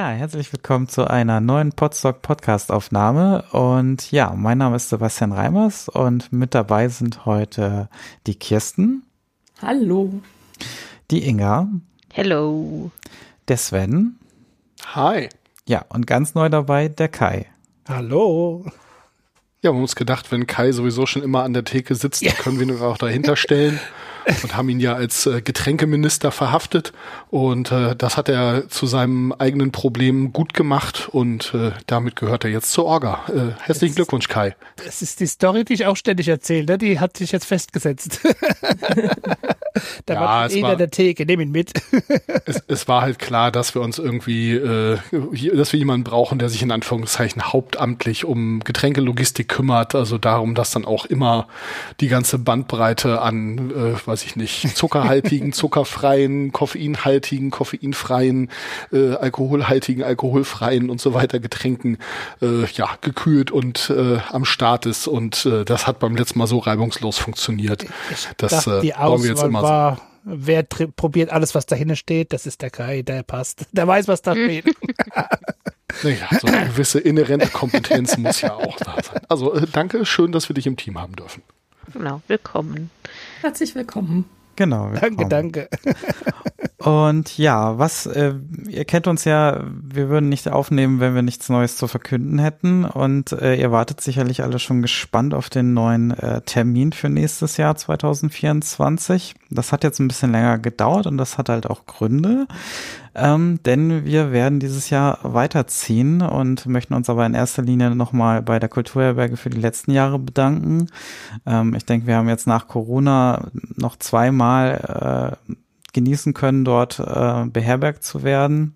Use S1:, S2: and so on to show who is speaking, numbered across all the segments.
S1: Ja, herzlich willkommen zu einer neuen Podstock Podcast Aufnahme und ja, mein Name ist Sebastian Reimers und mit dabei sind heute die Kirsten.
S2: Hallo.
S1: Die Inga.
S3: Hello.
S1: Der Sven.
S4: Hi.
S1: Ja, und ganz neu dabei der Kai.
S5: Hallo.
S4: Ja, wir haben uns gedacht, wenn Kai sowieso schon immer an der Theke sitzt, ja. dann können wir ihn auch dahinter stellen und haben ihn ja als äh, Getränkeminister verhaftet und äh, das hat er zu seinem eigenen Problem gut gemacht und äh, damit gehört er jetzt zur Orga. Äh, herzlichen Glückwunsch, Kai.
S5: Das ist die Story, die ich auch ständig erzähle, ne? die hat sich jetzt festgesetzt. da ja, war jeder der Theke, nehm ihn mit.
S4: es, es, war halt klar, dass wir uns irgendwie, äh, dass wir jemanden brauchen, der sich in Anführungszeichen hauptamtlich um Getränkelogistik kümmert, also darum, dass dann auch immer die ganze Bandbreite an, äh, weiß ich nicht, zuckerhaltigen, zuckerfreien, koffeinhaltigen, koffeinfreien, äh, alkoholhaltigen, alkoholfreien und so weiter Getränken äh, ja gekühlt und äh, am Start ist und äh, das hat beim letzten Mal so reibungslos funktioniert. Das äh, bauen wir jetzt immer
S5: so. Wer probiert alles, was dahinter steht, das ist der Kai, der passt. Der weiß, was da steht.
S4: naja, so eine gewisse inhärente Kompetenz muss ja auch da sein. Also äh, danke, schön, dass wir dich im Team haben dürfen.
S3: Genau, willkommen.
S2: Herzlich willkommen.
S1: Genau.
S5: Danke, danke.
S1: Und ja, was, äh, ihr kennt uns ja, wir würden nicht aufnehmen, wenn wir nichts Neues zu verkünden hätten. Und äh, ihr wartet sicherlich alle schon gespannt auf den neuen äh, Termin für nächstes Jahr 2024. Das hat jetzt ein bisschen länger gedauert und das hat halt auch Gründe. Ähm, denn wir werden dieses Jahr weiterziehen und möchten uns aber in erster Linie nochmal bei der Kulturherberge für die letzten Jahre bedanken. Ähm, ich denke, wir haben jetzt nach Corona noch zweimal äh, genießen können, dort äh, beherbergt zu werden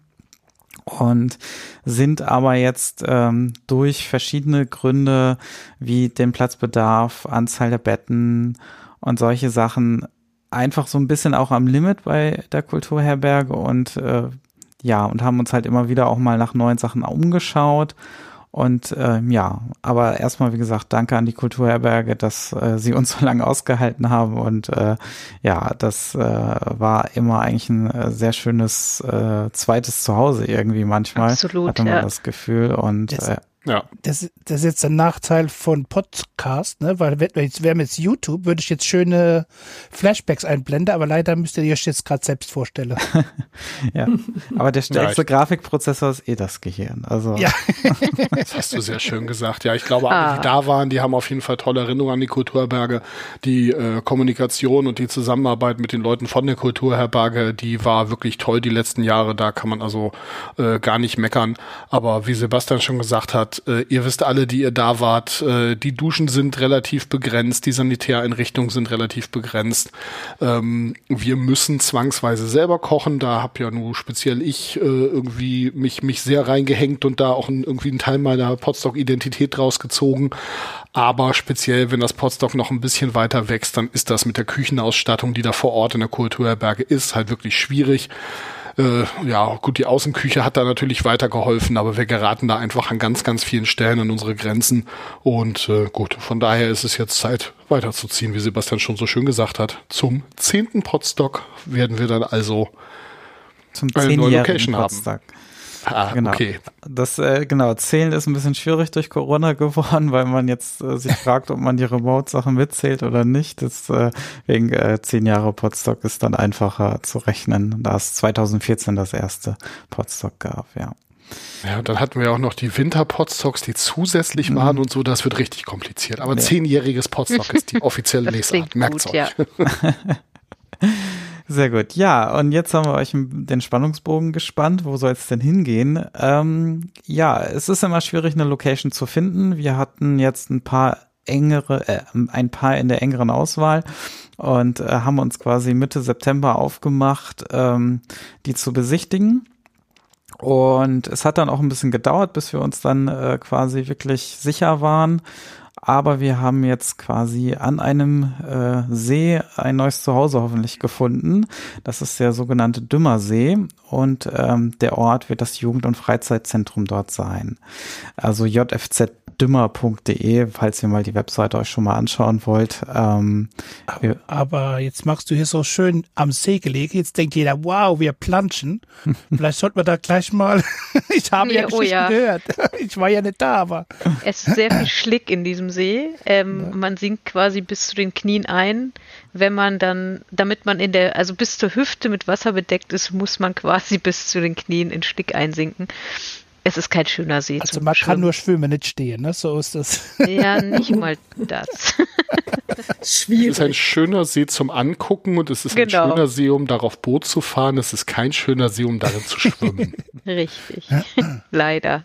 S1: und sind aber jetzt ähm, durch verschiedene Gründe wie den Platzbedarf, Anzahl der Betten und solche Sachen einfach so ein bisschen auch am Limit bei der Kulturherberge und äh, ja, und haben uns halt immer wieder auch mal nach neuen Sachen umgeschaut und äh, ja, aber erstmal, wie gesagt, danke an die Kulturherberge, dass äh, sie uns so lange ausgehalten haben. Und äh, ja, das äh, war immer eigentlich ein äh, sehr schönes äh, zweites Zuhause irgendwie manchmal.
S3: Absolut,
S1: hatte man
S3: ja.
S1: das Gefühl. Und
S5: das,
S1: äh,
S5: ja. Das, das ist jetzt der Nachteil von Podcast, ne? Weil wenn wir wären jetzt YouTube, würde ich jetzt schöne Flashbacks einblenden, aber leider müsst ihr euch jetzt gerade selbst vorstellen.
S1: ja. Aber der stärkste ja, Grafikprozessor ist eh das Gehirn. Also.
S5: Ja.
S4: das hast du sehr schön gesagt. Ja, ich glaube, alle, ah. die da waren, die haben auf jeden Fall tolle Erinnerungen an die Kulturherberge. Die äh, Kommunikation und die Zusammenarbeit mit den Leuten von der Kulturherberge, die war wirklich toll die letzten Jahre. Da kann man also äh, gar nicht meckern. Aber wie Sebastian schon gesagt hat, äh, ihr wisst alle, die ihr da wart, äh, die Duschen sind relativ begrenzt, die Sanitäreinrichtungen sind relativ begrenzt. Ähm, wir müssen zwangsweise selber kochen. Da hab ja nur speziell ich äh, irgendwie mich, mich sehr reingehängt und da auch irgendwie einen Teil meiner Potstock-Identität rausgezogen. Aber speziell, wenn das Potstock noch ein bisschen weiter wächst, dann ist das mit der Küchenausstattung, die da vor Ort in der Kulturherberge ist, halt wirklich schwierig. Äh, ja, gut, die Außenküche hat da natürlich weitergeholfen, aber wir geraten da einfach an ganz, ganz vielen Stellen an unsere Grenzen. Und äh, gut, von daher ist es jetzt Zeit, weiterzuziehen, wie Sebastian schon so schön gesagt hat. Zum zehnten Potstock werden wir dann also
S1: zum eine neue Location Potstock. haben.
S4: Ah,
S1: genau.
S4: okay.
S1: Das, äh, genau, Zählen ist ein bisschen schwierig durch Corona geworden, weil man jetzt äh, sich fragt, ob man die Remote-Sachen mitzählt oder nicht. Deswegen äh, zehn Jahre Podstock ist dann einfacher zu rechnen, da es 2014 das erste Podstock gab, ja.
S4: Ja, und dann hatten wir auch noch die Winter-Podstocks, die zusätzlich mhm. waren und so, das wird richtig kompliziert. Aber ja. zehnjähriges Podstock ist die offizielle Lesart, merkt's
S3: gut,
S4: euch.
S3: Ja.
S1: Sehr gut. Ja, und jetzt haben wir euch den Spannungsbogen gespannt. Wo soll es denn hingehen? Ähm, ja, es ist immer schwierig, eine Location zu finden. Wir hatten jetzt ein paar engere, äh, ein paar in der engeren Auswahl und äh, haben uns quasi Mitte September aufgemacht, ähm, die zu besichtigen. Und es hat dann auch ein bisschen gedauert, bis wir uns dann äh, quasi wirklich sicher waren aber wir haben jetzt quasi an einem äh, See ein neues Zuhause hoffentlich gefunden. Das ist der sogenannte Dümmersee und ähm, der Ort wird das Jugend- und Freizeitzentrum dort sein. Also JFZ dümmer.de, falls ihr mal die Webseite euch schon mal anschauen wollt. Ähm,
S5: aber, aber, jetzt machst du hier so schön am See gelegen. Jetzt denkt jeder, wow, wir planschen. Vielleicht sollten wir da gleich mal. ich habe nee, ja oh ja. gehört. Ich war ja nicht da, aber.
S3: Es ist sehr viel Schlick in diesem See. Ähm, ja. Man sinkt quasi bis zu den Knien ein. Wenn man dann, damit man in der, also bis zur Hüfte mit Wasser bedeckt ist, muss man quasi bis zu den Knien in Schlick einsinken. Es ist kein schöner See.
S5: Also man Schwimmen. kann nur schwimmen, nicht stehen, ne? So ist das.
S3: Ja, nicht mal das.
S4: Schwierig. Es ist ein schöner See zum Angucken und es ist genau. ein schöner See, um darauf Boot zu fahren. Es ist kein schöner See, um darin zu schwimmen.
S3: Richtig. Leider.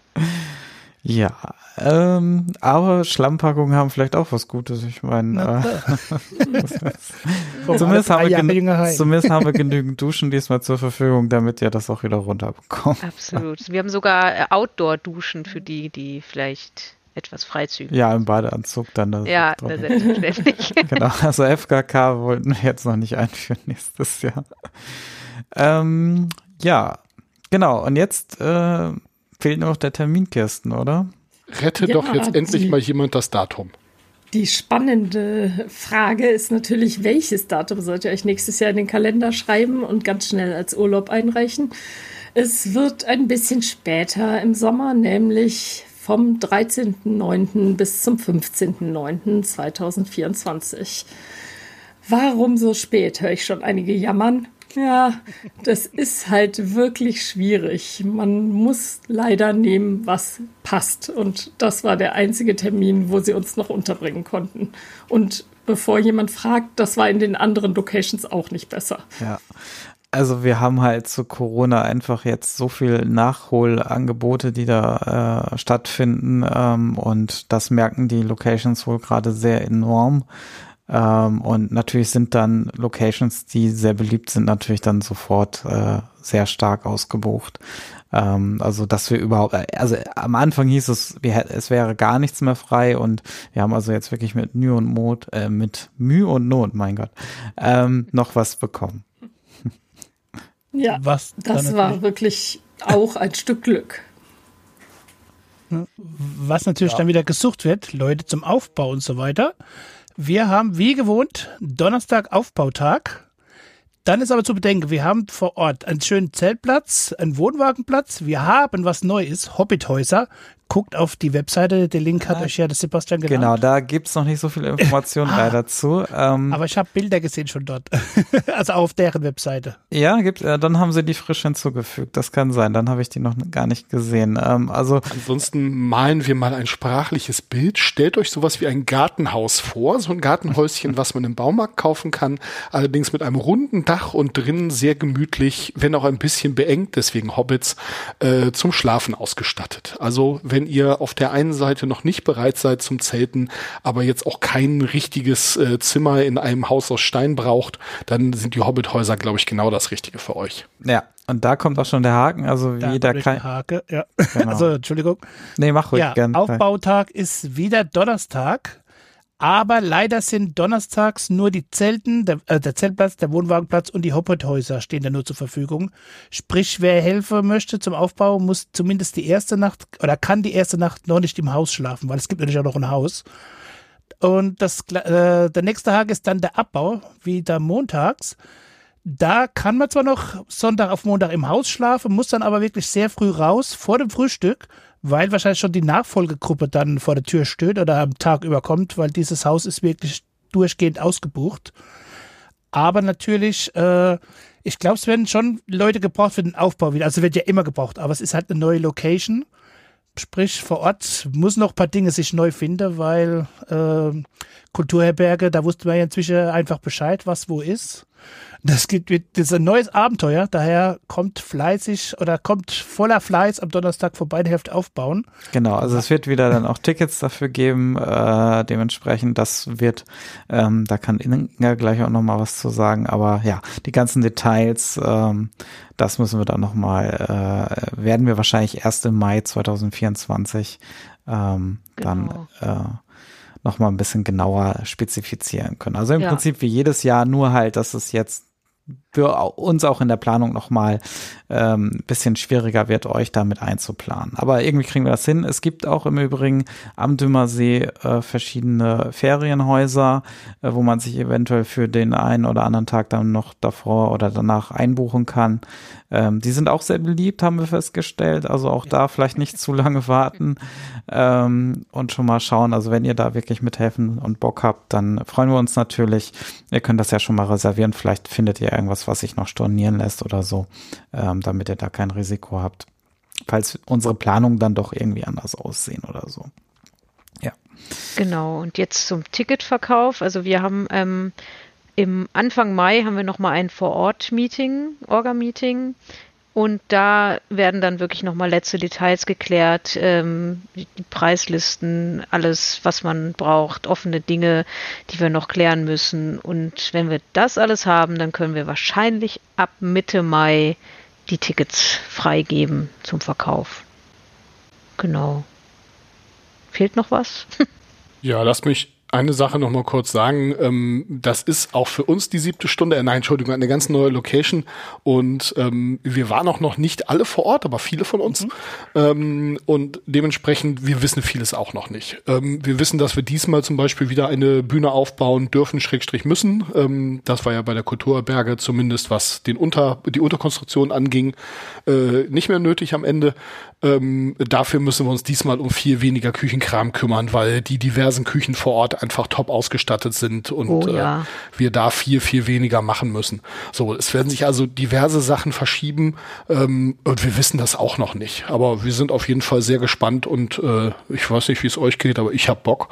S1: Ja, ähm, aber Schlammpackungen haben vielleicht auch was Gutes. Ich meine, äh, zumindest, haben wir zumindest haben wir genügend Duschen diesmal zur Verfügung, damit ihr das auch wieder runterbekommt.
S3: Absolut. Wir haben sogar äh, Outdoor-Duschen für die, die vielleicht etwas freizügig
S1: Ja, im Badeanzug dann.
S3: Das ja, selbstverständlich.
S1: genau, also FKK wollten wir jetzt noch nicht einführen nächstes Jahr. Ähm, ja, genau. Und jetzt äh, fehlt nur noch der Termin, Kirsten, oder?
S4: Rette ja, doch jetzt endlich die, mal jemand das Datum.
S2: Die spannende Frage ist natürlich, welches Datum sollt ihr euch nächstes Jahr in den Kalender schreiben und ganz schnell als Urlaub einreichen? Es wird ein bisschen später im Sommer, nämlich vom 13.09. bis zum 15.09.2024. Warum so spät, höre ich schon einige jammern. Ja, das ist halt wirklich schwierig. Man muss leider nehmen, was passt. Und das war der einzige Termin, wo sie uns noch unterbringen konnten. Und bevor jemand fragt, das war in den anderen Locations auch nicht besser.
S1: Ja. Also wir haben halt zu Corona einfach jetzt so viel Nachholangebote, die da äh, stattfinden ähm, und das merken die Locations wohl gerade sehr enorm. Ähm, und natürlich sind dann Locations, die sehr beliebt sind, natürlich dann sofort äh, sehr stark ausgebucht. Ähm, also, dass wir überhaupt, also am Anfang hieß es, wir, es wäre gar nichts mehr frei und wir haben also jetzt wirklich mit Mühe und Not, äh, mit Mühe und Not, mein Gott, ähm, noch was bekommen.
S2: Ja, was das war wirklich auch ein Stück Glück.
S5: Was natürlich ja. dann wieder gesucht wird, Leute zum Aufbau und so weiter. Wir haben wie gewohnt Donnerstag Aufbautag. Dann ist aber zu bedenken, wir haben vor Ort einen schönen Zeltplatz, einen Wohnwagenplatz. Wir haben, was neu ist, Hobbithäuser guckt auf die Webseite, der Link hat ja, euch ja das Sebastian genannt.
S1: Genau, da gibt's noch nicht so viele Informationen ah, leider zu.
S5: Ähm, aber ich habe Bilder gesehen schon dort, also auf deren Webseite.
S1: Ja, gibt, äh, dann haben sie die frisch hinzugefügt, das kann sein, dann habe ich die noch gar nicht gesehen. Ähm, also
S4: Ansonsten malen wir mal ein sprachliches Bild. Stellt euch sowas wie ein Gartenhaus vor, so ein Gartenhäuschen, was man im Baumarkt kaufen kann, allerdings mit einem runden Dach und drinnen sehr gemütlich, wenn auch ein bisschen beengt, deswegen Hobbits, äh, zum Schlafen ausgestattet. Also wenn wenn ihr auf der einen Seite noch nicht bereit seid zum Zelten, aber jetzt auch kein richtiges äh, Zimmer in einem Haus aus Stein braucht, dann sind die Hobbithäuser, glaube ich, genau das Richtige für euch.
S1: Ja, und da kommt auch schon der Haken, also da jeder kann.
S5: Hake, ja. Genau. Also, Entschuldigung.
S1: Nee, mach ruhig
S5: ja,
S1: gern.
S5: Aufbautag ist wieder Donnerstag. Aber leider sind donnerstags nur die Zelten, der, äh, der Zeltplatz, der Wohnwagenplatz und die Hoppethäuser stehen da nur zur Verfügung. Sprich, wer helfen möchte zum Aufbau, muss zumindest die erste Nacht oder kann die erste Nacht noch nicht im Haus schlafen, weil es gibt natürlich auch noch ein Haus. Und das, äh, der nächste Tag ist dann der Abbau, wieder montags. Da kann man zwar noch Sonntag auf Montag im Haus schlafen, muss dann aber wirklich sehr früh raus vor dem Frühstück weil wahrscheinlich schon die Nachfolgegruppe dann vor der Tür steht oder am Tag überkommt, weil dieses Haus ist wirklich durchgehend ausgebucht. Aber natürlich, äh, ich glaube, es werden schon Leute gebraucht für den Aufbau wieder. Also wird ja immer gebraucht, aber es ist halt eine neue Location. Sprich, vor Ort muss noch ein paar Dinge sich neu finden, weil äh, Kulturherberge, da wusste man ja inzwischen einfach Bescheid, was wo ist. Das gibt das ist ein neues Abenteuer, daher kommt fleißig oder kommt voller Fleiß am Donnerstag vorbei, die Hälfte aufbauen.
S1: Genau, also es wird wieder dann auch Tickets dafür geben, äh, dementsprechend, das wird, ähm, da kann Inga gleich auch nochmal was zu sagen, aber ja, die ganzen Details, ähm, das müssen wir dann nochmal, äh, werden wir wahrscheinlich erst im Mai 2024 ähm, genau. dann äh, noch mal ein bisschen genauer spezifizieren können. Also im ja. Prinzip wie jedes Jahr, nur halt, dass es jetzt für uns auch in der Planung nochmal ähm, bisschen schwieriger wird, euch damit einzuplanen. Aber irgendwie kriegen wir das hin. Es gibt auch im Übrigen am Dümmersee äh, verschiedene Ferienhäuser, äh, wo man sich eventuell für den einen oder anderen Tag dann noch davor oder danach einbuchen kann. Ähm, die sind auch sehr beliebt, haben wir festgestellt. Also auch da vielleicht nicht zu lange warten ähm, und schon mal schauen. Also wenn ihr da wirklich mithelfen und Bock habt, dann freuen wir uns natürlich. Ihr könnt das ja schon mal reservieren. Vielleicht findet ihr irgendwas, was sich noch stornieren lässt oder so, ähm, damit ihr da kein Risiko habt. Falls unsere Planungen dann doch irgendwie anders aussehen oder so. Ja.
S3: Genau. Und jetzt zum Ticketverkauf. Also wir haben ähm, im Anfang Mai haben wir nochmal ein Vor-Ort-Meeting, Orga-Meeting. Und da werden dann wirklich nochmal letzte Details geklärt, ähm, die Preislisten, alles, was man braucht, offene Dinge, die wir noch klären müssen. Und wenn wir das alles haben, dann können wir wahrscheinlich ab Mitte Mai die Tickets freigeben zum Verkauf. Genau. Fehlt noch was?
S4: Ja, lass mich eine Sache noch mal kurz sagen. Ähm, das ist auch für uns die siebte Stunde, äh, nein, Entschuldigung, eine ganz neue Location. Und ähm, wir waren auch noch nicht alle vor Ort, aber viele von uns. Mhm. Ähm, und dementsprechend, wir wissen vieles auch noch nicht. Ähm, wir wissen, dass wir diesmal zum Beispiel wieder eine Bühne aufbauen dürfen, Schrägstrich müssen. Ähm, das war ja bei der Kulturberge zumindest, was den Unter, die Unterkonstruktion anging, äh, nicht mehr nötig am Ende. Ähm, dafür müssen wir uns diesmal um viel weniger Küchenkram kümmern, weil die diversen Küchen vor Ort einfach top ausgestattet sind und oh, ja. äh, wir da viel, viel weniger machen müssen. So, es werden sich also diverse Sachen verschieben ähm, und wir wissen das auch noch nicht. Aber wir sind auf jeden Fall sehr gespannt und äh, ich weiß nicht, wie es euch geht, aber ich hab Bock.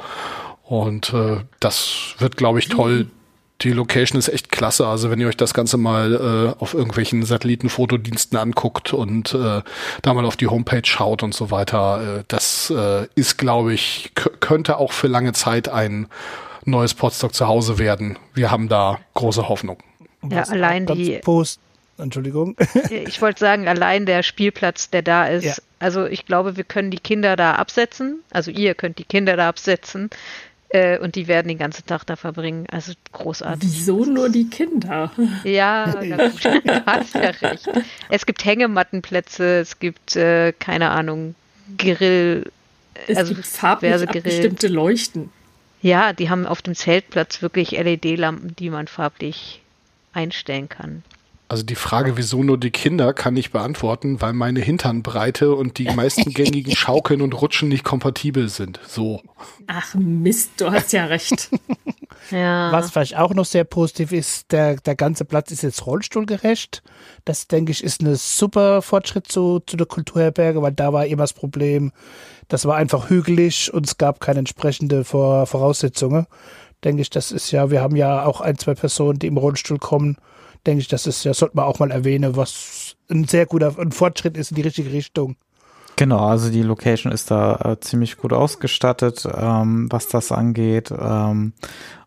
S4: Und äh, das wird, glaube ich, toll, die Location ist echt klasse. Also wenn ihr euch das Ganze mal äh, auf irgendwelchen Satellitenfotodiensten anguckt und äh, da mal auf die Homepage schaut und so weiter, äh, das äh, ist, glaube ich, könnte auch für lange Zeit ein neues Podstock zu Hause werden. Wir haben da große Hoffnung.
S3: Ja, allein die
S5: Post Entschuldigung.
S3: ich wollte sagen, allein der Spielplatz, der da ist. Ja. Also ich glaube, wir können die Kinder da absetzen. Also ihr könnt die Kinder da absetzen. Äh, und die werden den ganzen Tag da verbringen. Also großartig.
S2: Wieso nur die Kinder?
S3: Ja, ja gut. hast ja recht. Es gibt Hängemattenplätze, es gibt, äh, keine Ahnung, Grill.
S2: Es also gibt farblich bestimmte Leuchten.
S3: Ja, die haben auf dem Zeltplatz wirklich LED-Lampen, die man farblich einstellen kann.
S4: Also die Frage, wieso nur die Kinder, kann ich beantworten, weil meine Hinternbreite und die meisten gängigen Schaukeln und Rutschen nicht kompatibel sind. So.
S2: Ach Mist, du hast ja recht.
S5: ja. Was vielleicht auch noch sehr positiv ist, der, der ganze Platz ist jetzt rollstuhlgerecht. Das, denke ich, ist ein super Fortschritt zu, zu der Kulturherberge, weil da war immer das Problem, das war einfach hügelig und es gab keine entsprechende Voraussetzungen. Denke ich, das ist ja, wir haben ja auch ein, zwei Personen, die im Rollstuhl kommen denke ich, das ist, das sollte man auch mal erwähnen, was ein sehr guter ein Fortschritt ist in die richtige Richtung.
S1: Genau, also die Location ist da äh, ziemlich gut ausgestattet, ähm, was das angeht. Ähm,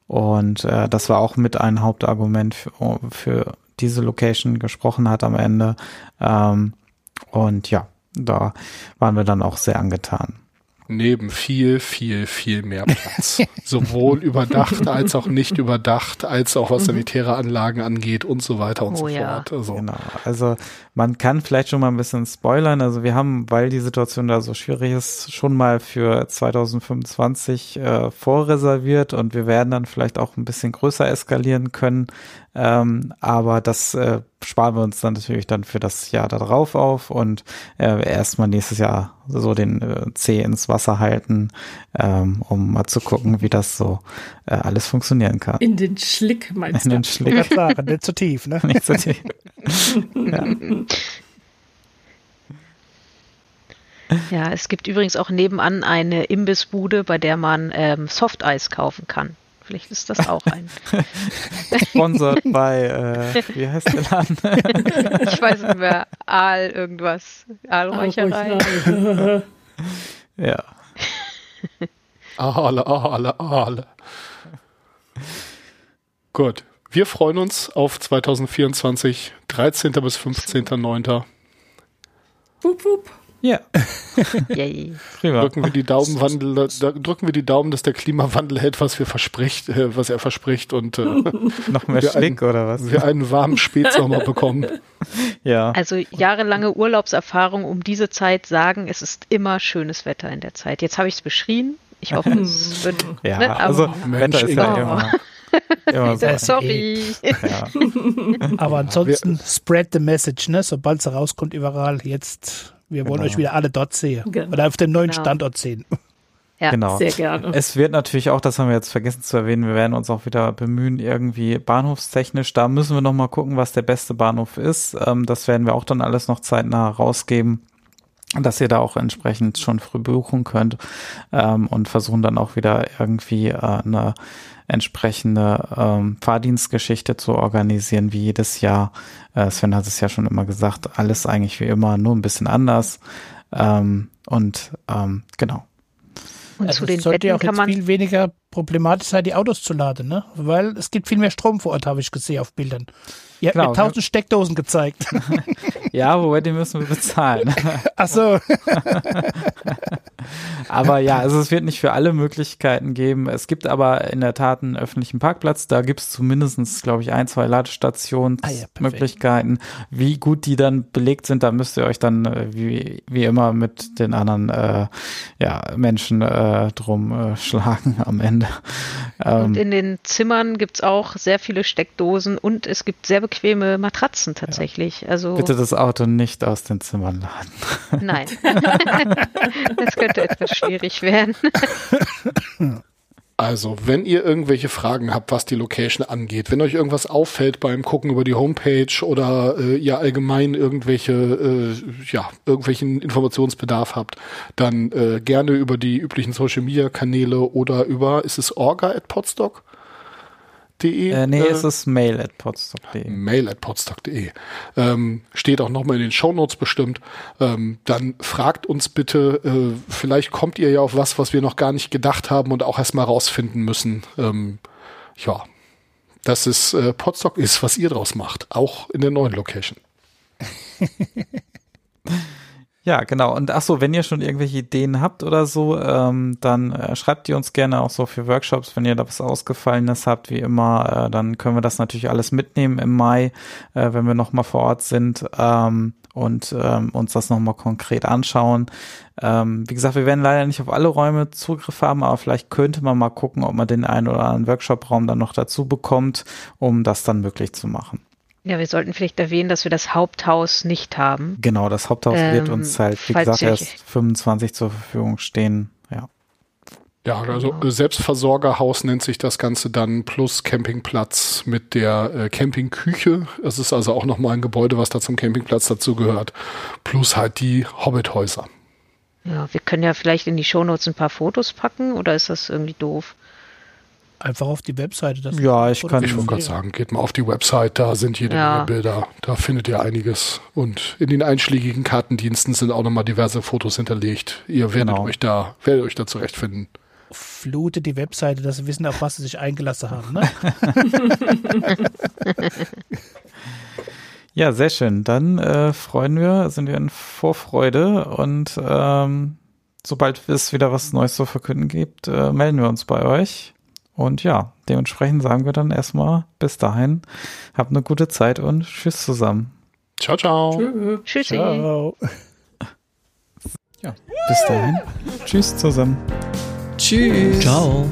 S1: und äh, das war auch mit ein Hauptargument für, für diese Location gesprochen hat am Ende. Ähm, und ja, da waren wir dann auch sehr angetan
S4: neben viel, viel, viel mehr Platz. Sowohl überdacht als auch nicht überdacht, als auch was mhm. sanitäre Anlagen angeht und so weiter und oh, so ja. fort.
S1: Also. Genau. Also man kann vielleicht schon mal ein bisschen spoilern. Also wir haben, weil die Situation da so schwierig ist, schon mal für 2025 äh, vorreserviert und wir werden dann vielleicht auch ein bisschen größer eskalieren können. Ähm, aber das äh, sparen wir uns dann natürlich dann für das Jahr darauf auf und äh, erstmal nächstes Jahr so den äh, Zeh ins Wasser halten, ähm, um mal zu gucken, wie das so äh, alles funktionieren kann.
S2: In den Schlick meinst
S5: In du? In den Schlick. Sagen, nicht zu tief, ne? Nicht zu tief.
S3: ja. Ja, es gibt übrigens auch nebenan eine Imbissbude, bei der man ähm, Softeis kaufen kann. Vielleicht ist das auch ein.
S1: Sponsored bei, äh, wie heißt der Laden?
S3: ich weiß nicht mehr, Aal irgendwas. Aalräucherei.
S1: ja.
S4: Aale, Aale, Aale. Gut. Wir freuen uns auf 2024, 13. bis 15.9.
S2: Wupp, wupp.
S1: Ja.
S3: Yay.
S1: Prima.
S4: Drücken wir die Daumen, Wandel, da drücken wir die Daumen, dass der Klimawandel hält, was wir verspricht, äh, was er verspricht und äh,
S1: Noch mehr
S4: wir
S1: Schlick oder was?
S4: wir einen warmen Spätsommer bekommen.
S1: Ja.
S3: Also jahrelange Urlaubserfahrung um diese Zeit sagen, es ist immer schönes Wetter in der Zeit. Jetzt habe ich es beschrien. Ich hoffe, es wird.
S1: Ja,
S3: ne,
S1: also
S4: Mensch,
S1: Wetter ist ja immer, so.
S3: Äh, Sorry.
S1: Ja.
S5: Aber ansonsten spread the message, ne? Sobald es rauskommt, überall. Jetzt, wir wollen
S1: Genau.
S5: euch wieder alle dort sehen.
S2: Genau.
S5: Oder auf dem neuen
S3: Genau.
S5: Standort sehen.
S3: Ja.
S1: Genau.
S2: Sehr gerne.
S1: Es wird natürlich auch, das haben wir jetzt vergessen zu erwähnen, wir werden uns auch wieder bemühen, irgendwie bahnhofstechnisch. Da müssen wir noch mal gucken, was der beste Bahnhof ist. Ähm, das werden wir auch dann alles noch zeitnah rausgeben, dass ihr da auch entsprechend schon früh buchen könnt ähm, und versuchen dann auch wieder irgendwie äh, eine entsprechende ähm, Fahrdienstgeschichte zu organisieren, wie jedes Jahr. Äh, Sven hat es ja schon immer gesagt, alles eigentlich wie immer, nur ein bisschen anders. Ähm, und ähm, genau.
S3: Und
S5: Also
S3: zu
S5: es
S3: den
S5: sollte ja auch
S3: kann
S5: jetzt
S3: man.
S5: viel weniger problematisch sein, die Autos zu laden, ne? Weil es gibt viel mehr Strom vor Ort, habe ich gesehen auf Bildern. Ihr habt
S1: Genau,
S5: mir tausend Steckdosen gezeigt.
S1: Ja, wobei die müssen wir bezahlen.
S5: Ach so.
S1: Aber ja, also es wird nicht für alle Möglichkeiten geben. Es gibt aber in der Tat einen öffentlichen Parkplatz. Da gibt es zumindest, glaube ich, ein, zwei
S5: Ah ja.
S1: Ladestationsmöglichkeiten. wie gut die dann belegt sind, da müsst ihr euch dann äh, wie, wie immer mit den anderen äh, ja, Menschen äh, drum äh, schlagen am Ende. Ähm,
S3: Und in den Zimmern gibt es auch sehr viele Steckdosen und es gibt sehr bequeme Matratzen tatsächlich. Also
S1: bitte das Auto nicht aus den Zimmern laden.
S3: nein. das könnte etwas schwierig werden.
S4: Also, wenn ihr irgendwelche Fragen habt, was die Location angeht, wenn euch irgendwas auffällt beim Gucken über die Homepage oder äh, ihr allgemein irgendwelche, äh, ja, irgendwelchen Informationsbedarf habt, dann äh, gerne über die üblichen Social Media Kanäle oder über, ist es orga at podstock.de?
S1: Äh, nee, es ist mail at podstock.de.
S4: mail at podstock.de. Ähm, steht auch nochmal in den Shownotes bestimmt. Ähm, dann fragt uns bitte, äh, vielleicht kommt ihr ja auf was, was wir noch gar nicht gedacht haben und auch erstmal rausfinden müssen. Ähm, ja, dass es äh, Podstock ist, was ihr draus macht, auch in der neuen Location.
S1: Ja, genau. Und ach so, wenn ihr schon irgendwelche Ideen habt oder so, ähm, dann äh, schreibt die uns gerne auch so für Workshops, wenn ihr da was Ausgefallenes habt, wie immer, äh, dann können wir das natürlich alles mitnehmen im Mai, äh, wenn wir nochmal vor Ort sind ähm, und ähm, uns das nochmal konkret anschauen. Ähm, wie gesagt, wir werden leider nicht auf alle Räume Zugriff haben, aber vielleicht könnte man mal gucken, ob man den einen oder anderen Workshop-Raum dann noch dazu bekommt, um das dann möglich zu machen.
S3: Ja, wir sollten vielleicht erwähnen, dass wir das Haupthaus nicht haben.
S1: Genau, das Haupthaus wird
S3: Ähm,
S1: uns halt, wie gesagt, erst 25 zur Verfügung stehen. Ja.
S4: Ja, also äh, Selbstversorgerhaus nennt sich das Ganze dann plus Campingplatz mit der äh, Campingküche. Es ist also auch nochmal ein Gebäude, was da zum Campingplatz dazu gehört. Plus halt die Hobbithäuser.
S3: Ja, wir können ja vielleicht in die Shownotes ein paar Fotos packen oder ist das irgendwie doof?
S5: Einfach auf die Webseite. Das
S1: Ja, ich kann-
S4: Ich wollte gerade sagen, geht mal auf die Website, da sind jede
S3: Ja.
S4: Menge Bilder, da findet ihr einiges. Und in den einschlägigen Kartendiensten sind auch nochmal diverse Fotos hinterlegt. Ihr werdet
S1: Genau.
S4: euch da, werdet euch da zurechtfinden.
S5: Flute die Webseite, dass sie wissen, auf was sie sich eingelassen haben. Ne?
S1: Ja, sehr schön. Dann äh, freuen wir, sind wir in Vorfreude und ähm, sobald es wieder was Neues zu verkünden gibt, äh, melden wir uns bei euch. Und ja, dementsprechend sagen wir dann erstmal bis dahin, habt eine gute Zeit und tschüss zusammen.
S4: Ciao, ciao.
S3: Tschüssi.
S5: Ciao.
S1: Bis dahin, tschüss zusammen.
S6: Tschüss.
S7: Ciao.